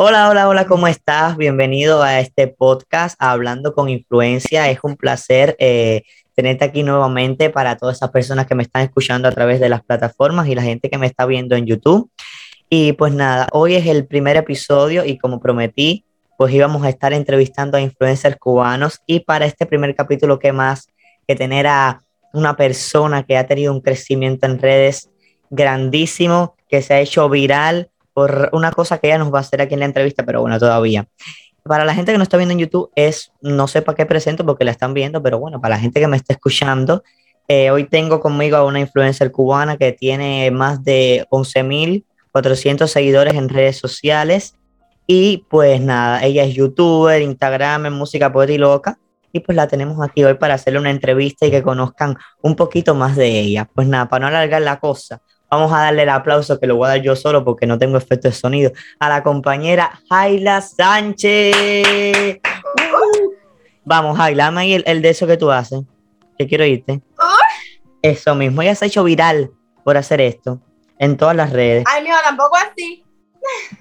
Hola, hola, hola, ¿cómo estás? Bienvenido a este podcast Hablando con Influencia. Es un placer eh, tenerte aquí nuevamente para todas esas personas que me están escuchando a través de las plataformas y la gente que me está viendo en YouTube. Y pues nada, hoy es el primer episodio y como prometí, pues íbamos a estar entrevistando a influencers cubanos y para este primer capítulo, ¿qué más que tener a una persona que ha tenido un crecimiento en redes grandísimo, que se ha hecho viral por una cosa que ella nos va a hacer aquí en la entrevista, pero bueno, todavía. Para la gente que no está viendo en YouTube, es, no sé para qué presento porque la están viendo, pero bueno, para la gente que me está escuchando, eh, hoy tengo conmigo a una influencer cubana que tiene más de 11.400 seguidores en redes sociales. Y pues nada, ella es youtuber, Instagram, música poeta y loca. Y pues la tenemos aquí hoy para hacerle una entrevista y que conozcan un poquito más de ella. Pues nada, para no alargar la cosa, Vamos a darle el aplauso que lo voy a dar yo solo porque no tengo efecto de sonido a la compañera Jaila Sánchez. Vamos, Jaila, dame ahí el, de eso que tú haces. Que quiero irte. Eso mismo, ella se ha hecho viral por hacer esto en todas las redes. Ay, mío, tampoco así.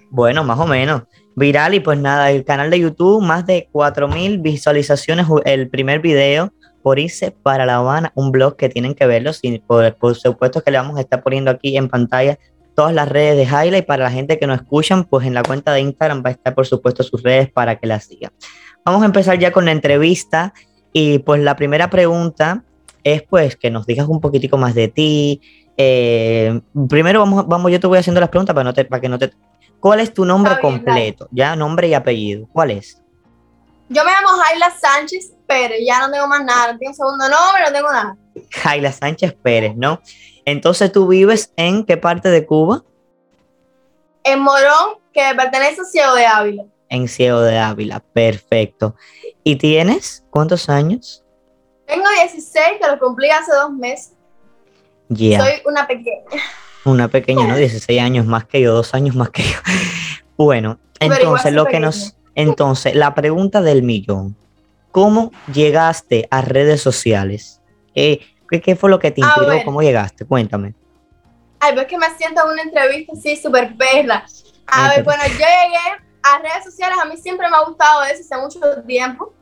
Bueno, más o menos. Viral y pues nada, el canal de YouTube, más de 4.000 visualizaciones el primer video por irse para La Habana, un blog que tienen que verlo, sin, por, por, supuesto que le vamos a estar poniendo aquí en pantalla todas las redes de Jaila y para la gente que nos escuchan, pues en la cuenta de Instagram va a estar por supuesto sus redes para que la sigan. Vamos a empezar ya con la entrevista y pues la primera pregunta es pues que nos digas un poquitico más de ti. Eh, primero vamos, vamos, yo te voy haciendo las preguntas para, no te, para que no te... ¿Cuál es tu nombre completo? Ya, nombre y apellido. ¿Cuál es? Yo me llamo Jaila Sánchez Pérez, ya no tengo más nada, no tengo segundo nombre, no tengo nada. Jaila Sánchez Pérez, ¿no? Entonces, ¿tú vives en qué parte de Cuba? En Morón, que pertenece a Ciego de Ávila. En Ciego de Ávila, perfecto. ¿Y tienes cuántos años? Tengo 16, que lo cumplí hace dos meses. Ya. Soy una pequeña. Una pequeña, ¿no? 16 años más que yo, dos años más que yo. Bueno, entonces lo que nos... Entonces, la pregunta del millón. ¿Cómo llegaste a redes sociales? ¿Qué, qué fue lo que te inspiró? ¿Cómo llegaste? Cuéntame. Ay, pues que me siento en una entrevista así súper perla. A ver, bueno, yo llegué a redes sociales, a mí siempre me ha gustado eso hace mucho tiempo.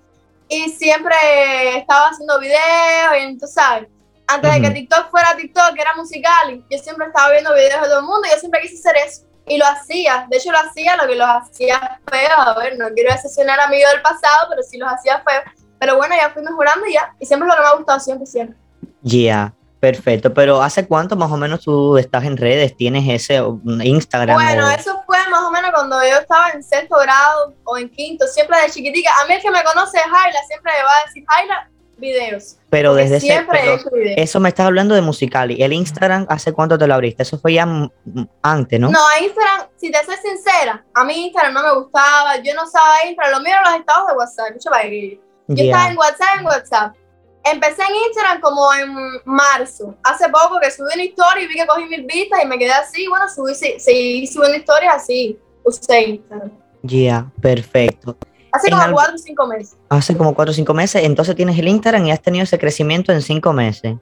Y siempre estaba haciendo videos, y tú sabes, antes de que TikTok fuera TikTok, era musical, yo siempre estaba viendo videos de todo el mundo y yo siempre quise hacer eso. Y lo hacía, de hecho lo hacía, lo que los hacía feo, a ver, no quiero decepcionar a mí del pasado, pero sí los hacía feo. Pero bueno, ya fui mejorando y ya, y siempre lo que me ha gustado, siempre, siempre. Ya, perfecto, pero ¿hace cuánto más o menos tú estás en redes? ¿Tienes ese Instagram? Bueno, eso fue más o menos cuando yo estaba en sexto grado o en quinto, siempre de chiquitica. A mí el que me conoce es Jaila, siempre me va a decir, Jaila, videos. Pero desde siempre ese, eso me estás hablando de musical y el Instagram, ¿hace cuánto te lo abriste? Eso fue ya antes, ¿no? No, Instagram, si te soy sincera, a mí Instagram no me gustaba, yo no usaba Instagram, lo mío los estados de WhatsApp, yo estaba en WhatsApp, en WhatsApp. Empecé en Instagram como en marzo, hace poco que subí una historia y vi que cogí mil vistas y me quedé así, bueno, subí, seguí subiendo historias así, usé Instagram. Ya, perfecto. Hace como cuatro o cinco meses. Hace como cuatro o cinco meses. Entonces tienes el Instagram y has tenido ese crecimiento en cinco meses,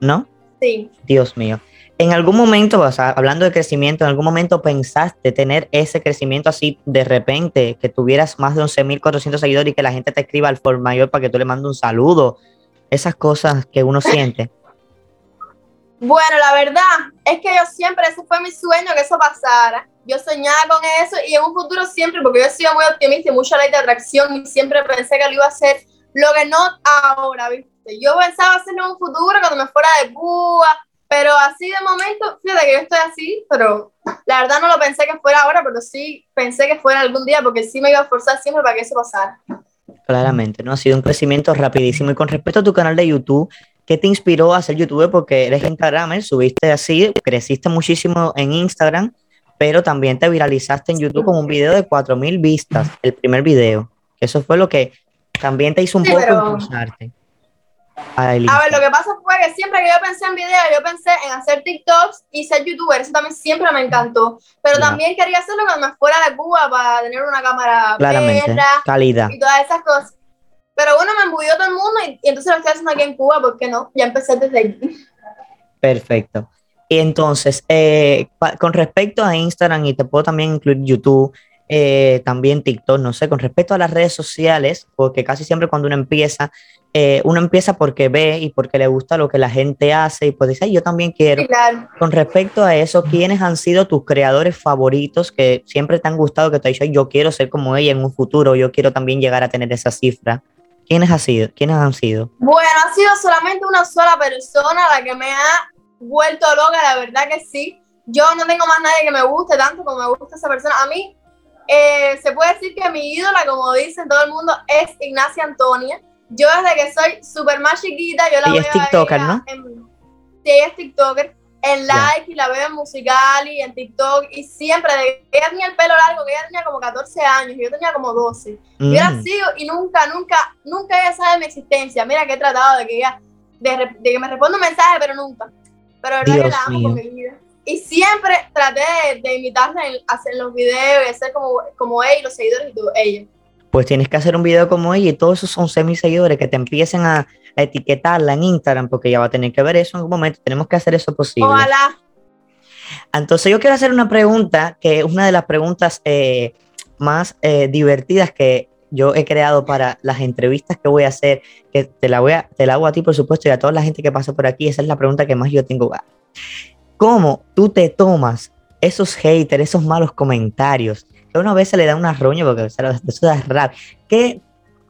¿no? Sí. Dios mío. En algún momento, o sea, hablando de crecimiento, en algún momento pensaste tener ese crecimiento así de repente, que tuvieras más de 11.400 seguidores y que la gente te escriba al for mayor para que tú le mandes un saludo. Esas cosas que uno siente. Bueno, la verdad es que yo siempre, ese fue mi sueño, que eso pasara. Yo soñaba con eso y en un futuro siempre, porque yo he sido muy optimista y mucha ley de atracción y siempre pensé que lo iba a hacer, lo que no ahora, ¿viste? Yo pensaba hacerlo en un futuro cuando me fuera de Cuba, pero así de momento, fíjate que yo estoy así, pero la verdad no lo pensé que fuera ahora, pero sí pensé que fuera algún día, porque sí me iba a esforzar siempre para que eso pasara. Claramente, ¿no? Ha sido un crecimiento rapidísimo. Y con respecto a tu canal de YouTube, ¿Qué te inspiró a ser youtuber? Porque eres Instagramer, subiste así, creciste muchísimo en Instagram, pero también te viralizaste en YouTube con un video de 4.000 vistas, el primer video. Eso fue lo que también te hizo un poco impulsarte. A, ver, lo que pasa fue que siempre que yo pensé en video, yo pensé en hacer TikToks y ser youtuber. Eso también siempre me encantó. Pero también quería hacerlo cuando me fuera de Cuba para tener una cámara Claramente, calidad. y todas esas cosas. Pero bueno, me embulló todo el mundo y, entonces lo estoy haciendo aquí en Cuba, ¿por qué no? Ya empecé desde ahí. Perfecto. Y entonces, eh, con respecto a Instagram y te puedo también incluir YouTube, eh, también TikTok, no sé, con respecto a las redes sociales, porque casi siempre cuando uno empieza, eh, uno empieza porque ve y porque le gusta lo que la gente hace y pues dice, yo también quiero. Con respecto a eso, ¿quiénes han sido tus creadores favoritos que siempre te han gustado, que te han dicho, yo quiero ser como ella en un futuro, yo quiero también llegar a tener esa cifra? ¿Quiénes, ha sido? ¿Quiénes han sido? Bueno, ha sido solamente una sola persona la que me ha vuelto loca, la verdad que sí. Yo no tengo más nadie que me guste tanto como me gusta esa persona. A mí eh, se puede decir que mi ídola, como dicen todo el mundo, es Ignacia Antonia. Yo desde que soy súper más chiquita, yo la ella es TikToker, ¿no? sí, ella es TikToker. En like y la veo en musical y en TikTok y siempre, de ella tenía el pelo largo, que ella tenía como 14 años y yo tenía como 12. Mm. Yo la sigo y nunca, nunca, nunca ella sabe mi existencia. Mira que he tratado de que ella, de, que me responda un mensaje, pero nunca. Pero verdad que la amo con mi vida. Y siempre traté de, imitarla en hacer los videos y hacer como, como ella y los seguidores y todo, ella. Pues tienes que hacer un video como ella y todos esos 11 mil seguidores que te empiecen a, etiquetarla en Instagram porque ya va a tener que ver eso en algún momento. Tenemos que hacer eso posible. Ojalá. Entonces yo quiero hacer una pregunta que es una de las preguntas eh, más eh, divertidas que yo he creado para las entrevistas que voy a hacer, que te la, voy a, te la hago a ti por supuesto y a toda la gente que pasa por aquí. Esa es la pregunta que más yo tengo cómo tú te tomas esos haters, esos malos comentarios. Que una vez se le da una roña porque eso es raro. ¿Qué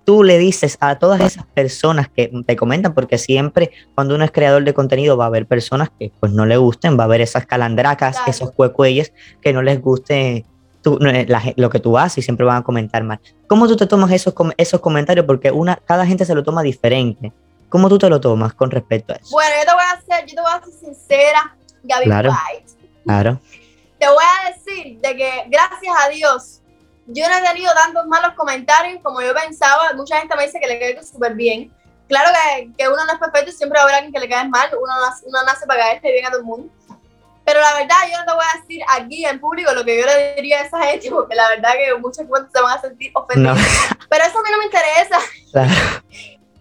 tú le dices a todas esas personas que te comentan? Porque siempre cuando uno es creador de contenido va a haber personas que pues no le gusten, va a haber esas calandracas, esos cuecueyes que no les guste lo que tú haces y siempre van a comentar mal. ¿Cómo tú te tomas esos, esos comentarios? Porque una, cada gente se lo toma diferente. ¿Cómo tú te lo tomas con respecto a eso? Bueno, yo te voy a ser, yo te voy a ser sincera. Gaby claro, Claro. Te voy a decir de que gracias a Dios yo no he tenido tantos malos comentarios como yo pensaba. Mucha gente me dice que le cae súper bien. Claro que, que, uno no es perfecto y siempre habrá alguien que le cae mal. Uno, uno nace para caerse bien a todo el mundo. Pero la verdad, yo no te voy a decir aquí en público lo que yo le diría a esa gente, porque la verdad que muchos cuentos se van a sentir ofendidos. Pero eso a mí no me interesa.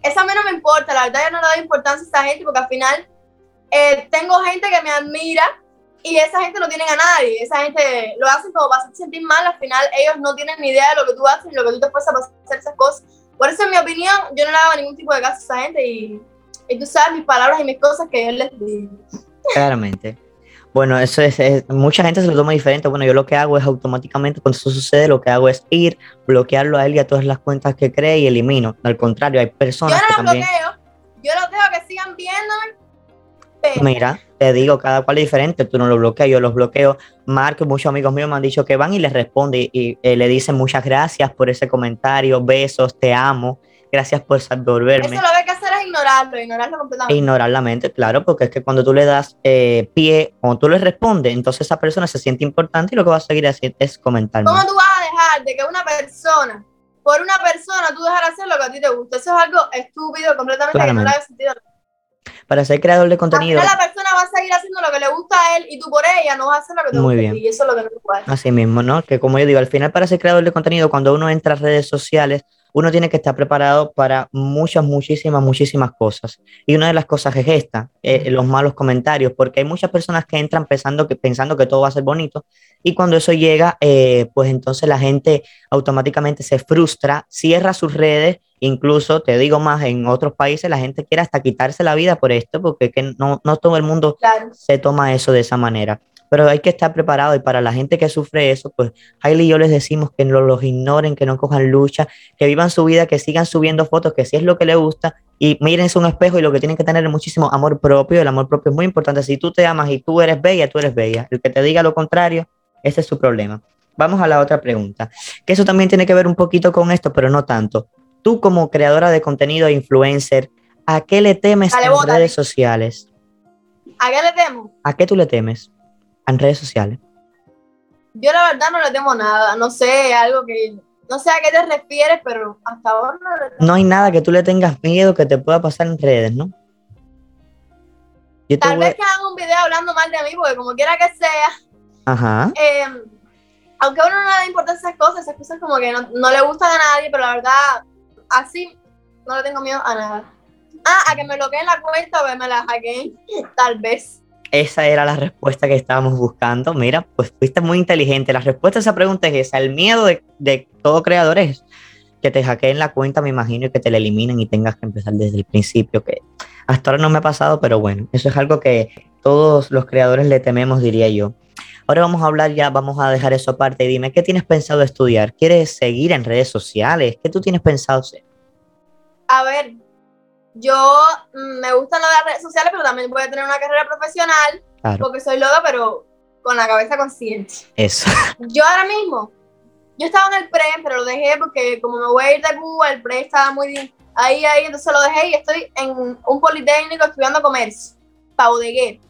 Eso a mí no me importa. La verdad, yo no le doy importancia a esa gente, porque al final eh, tengo gente que me admira y esa gente no tiene a nadie. Esa gente lo hacen como para sentir mal. Al final, ellos no tienen ni idea de lo que tú haces y lo que tú te esfuerzas para hacer esas cosas. Por eso, en mi opinión, yo no le hago ningún tipo de caso a esa gente y, y tú sabes mis palabras y mis cosas que yo les digo. Claramente. Bueno, eso es, mucha gente se lo toma diferente. Bueno, yo lo que hago es automáticamente cuando eso sucede, lo que hago es ir, bloquearlo a él y a todas las cuentas que cree y elimino. Al contrario, hay personas yo no que también. Bloqueo. Yo los dejo que sigan viéndome Mira, te digo, cada cual es diferente, tú no lo bloqueas, yo los bloqueo. Mark, muchos amigos míos me han dicho que van y les responde y, eh, le dicen muchas gracias por ese comentario, besos, te amo, gracias por volverme. Eso lo hay que es ignorarlo, ignorarlo completamente. Ignorar la mente, claro, porque es que cuando tú le das eh, pie, cuando tú le respondes, entonces esa persona se siente importante y lo que va a seguir haciendo es comentar. ¿Cómo tú vas a dejar de que una persona, por una persona, tú dejar hacer lo que a ti te gusta? Eso es algo estúpido, completamente que no le haga sentido para ser creador de contenido. la persona va a seguir haciendo lo que le gusta a él y tú por ella no vas a hacer lo que te Muy gusta bien. y eso es lo que no puede. Así mismo, ¿no? Que como yo digo, al final para ser creador de contenido, cuando uno entra a redes sociales, uno tiene que estar preparado para muchas, muchísimas, muchísimas cosas. Y una de las cosas es esta, eh, los malos comentarios, porque hay muchas personas que entran pensando que, pensando que todo va a ser bonito y cuando eso llega, eh, pues entonces la gente automáticamente se frustra, cierra sus redes Incluso, te digo más, en otros países la gente quiere hasta quitarse la vida por esto, porque que no, no todo el mundo se toma eso de esa manera. Pero hay que estar preparado y para la gente que sufre eso, pues Hailey y yo les decimos que no los ignoren, que no cojan lucha, que vivan su vida, que sigan subiendo fotos, que si es lo que les gusta y mírense un espejo y lo que tienen que tener es muchísimo amor propio. El amor propio es muy importante. Si tú te amas y tú eres bella, tú eres bella. El que te diga lo contrario, ese es su problema. Vamos a la otra pregunta, que eso también tiene que ver un poquito con esto, pero no tanto tú como creadora de contenido e influencer, ¿a qué le temes en redes sociales? ¿A qué le temo? ¿A qué tú le temes en redes sociales? Yo la verdad no le temo nada, no sé, algo que, no sé a qué te refieres, pero hasta ahora no le temo. No hay nada que tú le tengas miedo que te pueda pasar en redes, ¿no? Tal vez que hagan un video hablando mal de mí, porque como quiera que sea, Ajá. Eh, aunque a uno no le importa esas cosas, esas cosas como que no, no le gustan a nadie, pero la verdad así no le tengo miedo a nada. Ah, a que me bloqueen la cuenta o me la hackeen, tal vez. Esa era la respuesta que estábamos buscando. Mira, pues fuiste muy inteligente. La respuesta a esa pregunta es esa. El miedo de, de todo creador es que te hackeen la cuenta, me imagino, y que te la eliminen y tengas que empezar desde el principio, que hasta ahora no me ha pasado, pero bueno, eso es algo que todos los creadores le tememos, diría yo. Ahora vamos a hablar ya, vamos a dejar eso aparte. Dime, ¿qué tienes pensado estudiar? ¿Quieres seguir en redes sociales? ¿Qué tú tienes pensado hacer? A ver, yo mm, me gustan las redes sociales, pero también voy a tener una carrera profesional, porque soy loca, pero con la cabeza consciente. Eso. Yo ahora mismo, yo estaba en el pre, pero lo dejé porque como me voy a ir de Cuba, el pre estaba muy ahí, ahí, entonces lo dejé y estoy en un politécnico estudiando comercio, pa' bodeguero.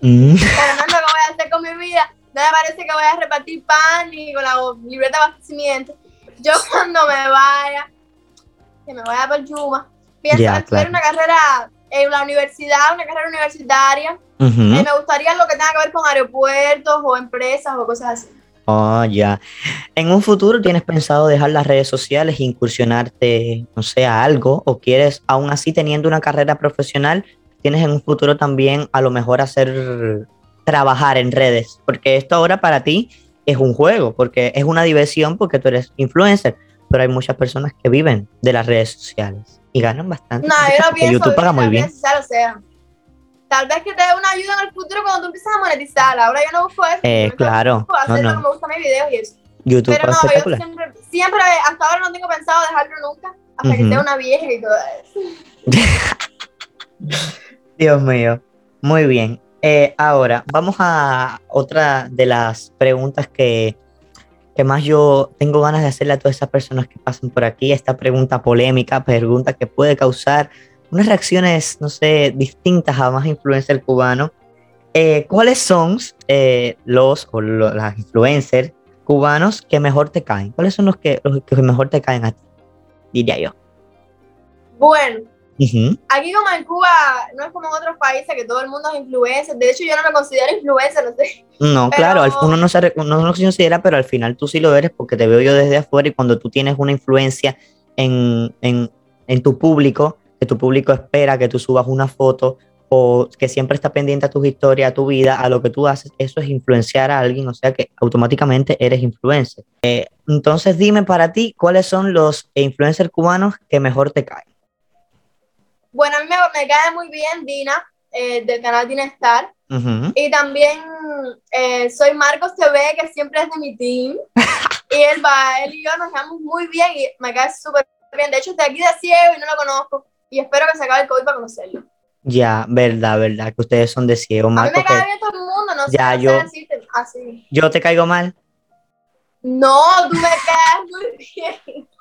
Mm. pero no sé qué voy a hacer con mi vida. No me parece que voy a repartir pan ni con la libreta de abastecimiento. Yo cuando me vaya, que me vaya por Yuma, pienso estudiar una carrera en la universidad, una carrera universitaria. eh, me gustaría lo que tenga que ver con aeropuertos o empresas o cosas así. Oh, ya. En un futuro tienes pensado dejar las redes sociales e incursionarte, no sé, a algo, o quieres, aún así teniendo una carrera profesional, tienes en un futuro también a lo mejor hacer trabajar en redes, porque esto ahora para ti es un juego, porque es una diversión porque tú eres influencer, pero hay muchas personas que viven de las redes sociales y ganan bastante. No, yo no pienso YouTube paga muy bien. o sea, tal vez que te dé una ayuda en el futuro cuando tú empiezas a monetizar. Ahora yo no busco eso. Eh, claro. Hacer no, no. me gustan mis videos y eso. YouTube Pero no, yo siempre, siempre, hasta ahora no tengo pensado dejarlo nunca, hasta que sea una vieja y todo eso. Dios mío. Muy bien. Eh, ahora, vamos a otra de las preguntas que, que más yo tengo ganas de hacerle a todas esas personas que pasan por aquí. Esta pregunta polémica, pregunta que puede causar unas reacciones, no sé, distintas a más influencers cubanos. Eh, ¿Cuáles son eh, los o las influencers cubanos que mejor te caen? ¿Cuáles son los que, los que mejor te caen a ti? Diría yo. Bueno, aquí como en Cuba no es como en otros países que todo el mundo es influencer. De hecho, yo no me considero influencer, no sé. No, claro, uno no, se, no, no se considera, pero al final tú sí lo eres porque te veo yo desde afuera y cuando tú tienes una influencia en, en, en tu público, que tu público espera que tú subas una foto o que siempre está pendiente a tus historias, a tu vida, a lo que tú haces, eso es influenciar a alguien, o sea que automáticamente eres influencer. Eh, entonces dime para ti, ¿cuáles son los influencers cubanos que mejor te caen? Bueno, a mí me, cae muy bien Dina, eh, del canal Dina Star. Y también eh, soy Marcos TV, que siempre es de mi team. y él, va, él y yo nos llevamos muy bien y me cae súper bien. De hecho, estoy aquí de ciego y no lo conozco y espero que se acabe el COVID para conocerlo. Ya, verdad, verdad, que ustedes son de ciego, Marco. A mí me cae bien todo el mundo, no ya, sé yo, decirte así. ¿Yo te caigo mal? No, tú me caes muy bien.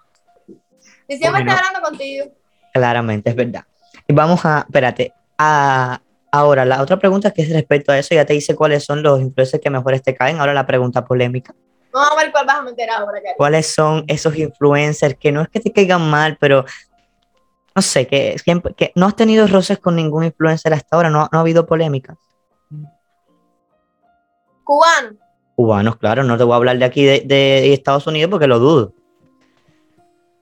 Y siempre estoy hablando contigo. Claramente, es verdad. Y vamos a, espérate, a, ahora la otra pregunta que es respecto a eso, ya te dice cuáles son los influencers que mejores te caen, ahora la pregunta polémica. Vamos a ver cuál vas a meter ahora. ¿Cuáles son esos influencers que no es que te caigan mal, pero no sé, que, que, no has tenido roces con ningún influencer hasta ahora, no, no ha habido polémicas. Cubanos. Cubanos, claro, no te voy a hablar de aquí de, Estados Unidos porque lo dudo.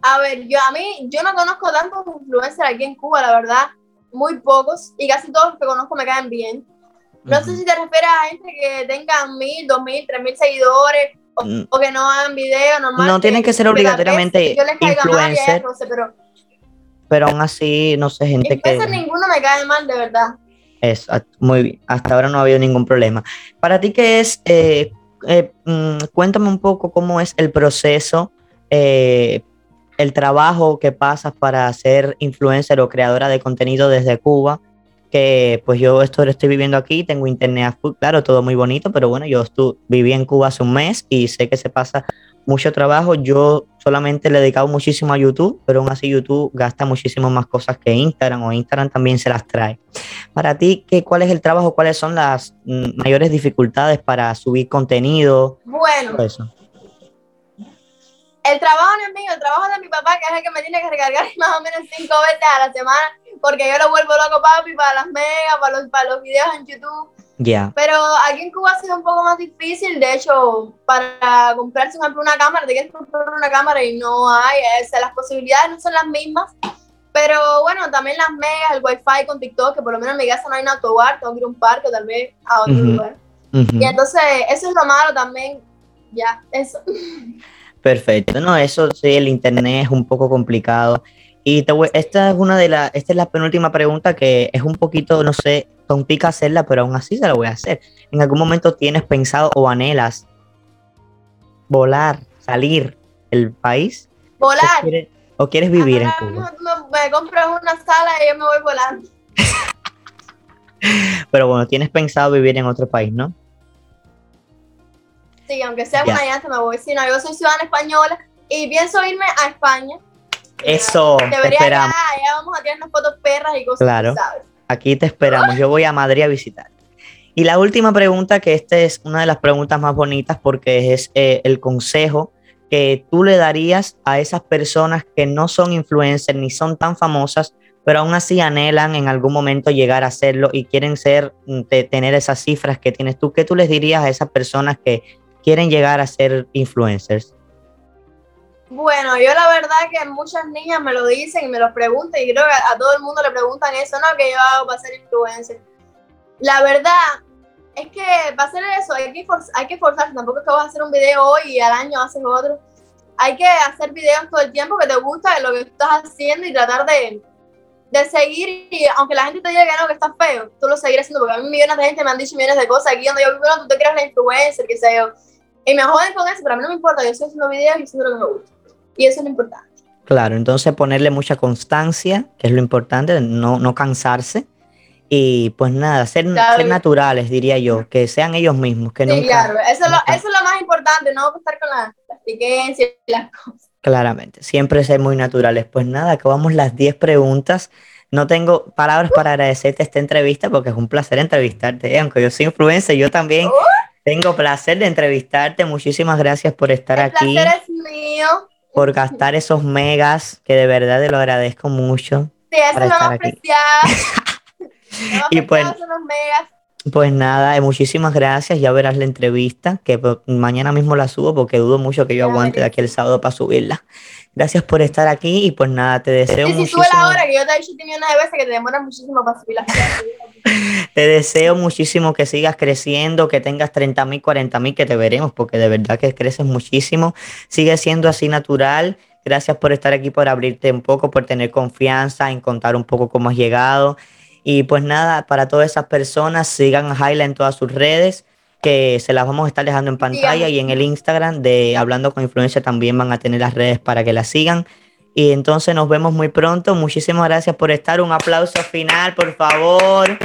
A ver, yo a mí, yo no conozco tantos influencers aquí en Cuba, la verdad, muy pocos, y casi todos los que conozco me caen bien. No sé si te refieres a gente que tengan mil, dos mil, tres mil seguidores, o, mm. que no hagan video normal. No tienen que ser obligatoriamente influencer. pero pero aún así, no sé, gente que... ninguno me cae mal, de verdad. Es, muy bien, hasta ahora no ha habido ningún problema. Para ti, ¿qué es? Eh, eh, mm, cuéntame un poco cómo es el proceso, eh, el trabajo que pasas para ser influencer o creadora de contenido desde Cuba, que pues yo esto lo estoy viviendo aquí, tengo internet, claro, todo muy bonito, pero bueno, yo estuve, viví en Cuba hace un mes y sé que se pasa mucho trabajo. Yo solamente le he dedicado muchísimo a YouTube, pero aún así YouTube gasta muchísimo más cosas que Instagram o Instagram también se las trae. Para ti, ¿qué, ¿cuál es el trabajo? ¿Cuáles son las mm, mayores dificultades para subir contenido? Bueno. Eso? El trabajo no es mío, el trabajo de mi papá, que es el que me tiene que recargar más o menos cinco veces a la semana, porque yo lo vuelvo loco, papi, para las megas, para los, para los videos en YouTube. Pero aquí en Cuba ha sido un poco más difícil. De hecho, para comprarse, una cámara, te quieres comprar una cámara y no hay. las posibilidades no son las mismas. Pero bueno, también las megas, el wifi con TikTok, que por lo menos en mi casa no hay un autobar, tengo que ir a un parque o tal vez a otro lugar. Y entonces eso es lo malo también, ya, eso. Perfecto, no, eso sí, el internet es un poco complicado. Y esta es una de las, esta es la penúltima pregunta que es un poquito, no sé, tontica hacerla, pero aún así se la voy a hacer. ¿En algún momento tienes pensado o anhelas volar, salir del país? Volar. ¿O quieres, vivir en Cuba? Me, compro una sala y yo me voy volando. pero bueno, tienes pensado vivir en otro país, ¿no? Sí, aunque sea una llanta me voy. Si no, yo soy ciudadana española y pienso irme a España eso, te esperamos. Ya, vamos a tirarnos fotos perras y cosas. Claro, aquí te esperamos. Yo voy a Madrid a visitar. Y la última pregunta, que esta es una de las preguntas más bonitas porque es eh, el consejo que tú le darías a esas personas que no son influencers ni son tan famosas, pero aún así anhelan en algún momento llegar a serlo y quieren ser, mm, tener esas cifras que tienes tú. ¿Qué tú les dirías a esas personas que quieren llegar a ser influencers? Bueno, yo la verdad que muchas niñas me lo dicen y me lo preguntan y creo que a, todo el mundo le preguntan eso, ¿no? Que yo hago para ser influencer. La verdad es que para hacer eso hay que, hay que forzarse, tampoco es que vas a hacer un video hoy y al año haces otro. Hay que hacer videos todo el tiempo que te gusta de lo que estás haciendo y tratar de, de seguir y aunque la gente te diga que no, que estás feo, tú lo seguirás haciendo porque a mí millones de gente me han dicho millones de cosas aquí donde yo, bueno, tú te creas la influencer, que sé yo. Y me joden con eso, pero a mí no me importa, yo estoy haciendo videos y haciendo lo que me gusta. Y eso es lo importante. Claro, entonces ponerle mucha constancia, que es lo importante, no, no cansarse. Y pues nada, ser, naturales, diría yo, que sean ellos mismos. Que sí, claro, eso, es lo, eso es lo más importante, no estar con las la y las cosas. Claramente, siempre ser muy naturales. Pues nada, acabamos las 10 preguntas. No tengo palabras para agradecerte esta entrevista porque es un placer entrevistarte. Aunque yo soy influencer, yo también tengo placer de entrevistarte. Muchísimas gracias por estar El aquí. Placer es mío por gastar esos megas, que de verdad te lo agradezco mucho. Sí, eso es lo y pues, pues nada, eh, muchísimas gracias. Ya verás la entrevista, que mañana mismo la subo porque dudo mucho que yo aguante de aquí el sábado para subirla. Gracias por estar aquí y pues nada, te deseo sí, muchísimo. Si sube la hora, que yo te he dicho millones de veces que te demora muchísimo para subir la Te deseo muchísimo que sigas creciendo, que tengas 30 mil, 40 mil, que te veremos, porque de verdad que creces muchísimo. Sigue siendo así natural. Gracias por estar aquí, por abrirte un poco, por tener confianza, en contar un poco cómo has llegado. Y pues nada, para todas esas personas, sigan a Jaila en todas sus redes que se las vamos a estar dejando en pantalla y en el Instagram de Hablando con Influencia también van a tener las redes para que la sigan. Y entonces nos vemos muy pronto. Muchísimas gracias por estar. Un aplauso final, por favor.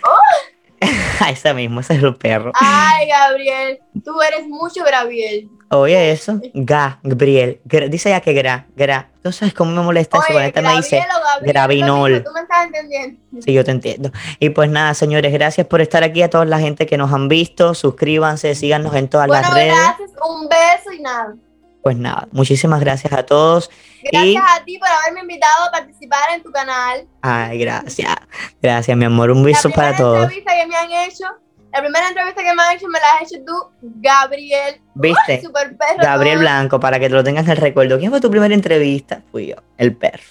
Ese mismo, ese es el perro. Ay, Gabriel, tú eres mucho Gabriel. Oye, eso, Gabriel. Dice ya que gra, gra. ¿Tú sabes cómo me molesta eso? Cuando esta me dice Gravinol. Tú me estás entendiendo. Sí, yo te entiendo. Y pues nada, señores, gracias por estar aquí. A toda la gente que nos han visto, suscríbanse, síganos en todas las redes. Gracias, un beso y nada. Pues nada, muchísimas gracias a todos. Gracias a ti por haberme invitado a participar en tu canal. Ay, gracias. Gracias, mi amor. Un beso para todos. La entrevista que me han hecho la primera entrevista que me has hecho me la has hecho tú, Gabriel. ¿Viste? perro. Gabriel Blanco, para que te lo tengas en el recuerdo. ¿Quién fue tu primera entrevista? Fui yo, el perro.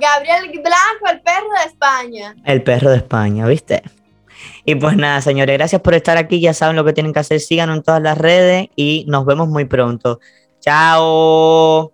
Gabriel Blanco, el perro de España. El perro de España, ¿viste? Y pues nada, señores, gracias por estar aquí. Ya saben lo que tienen que hacer. Síganos en todas las redes y nos vemos muy pronto. Chao.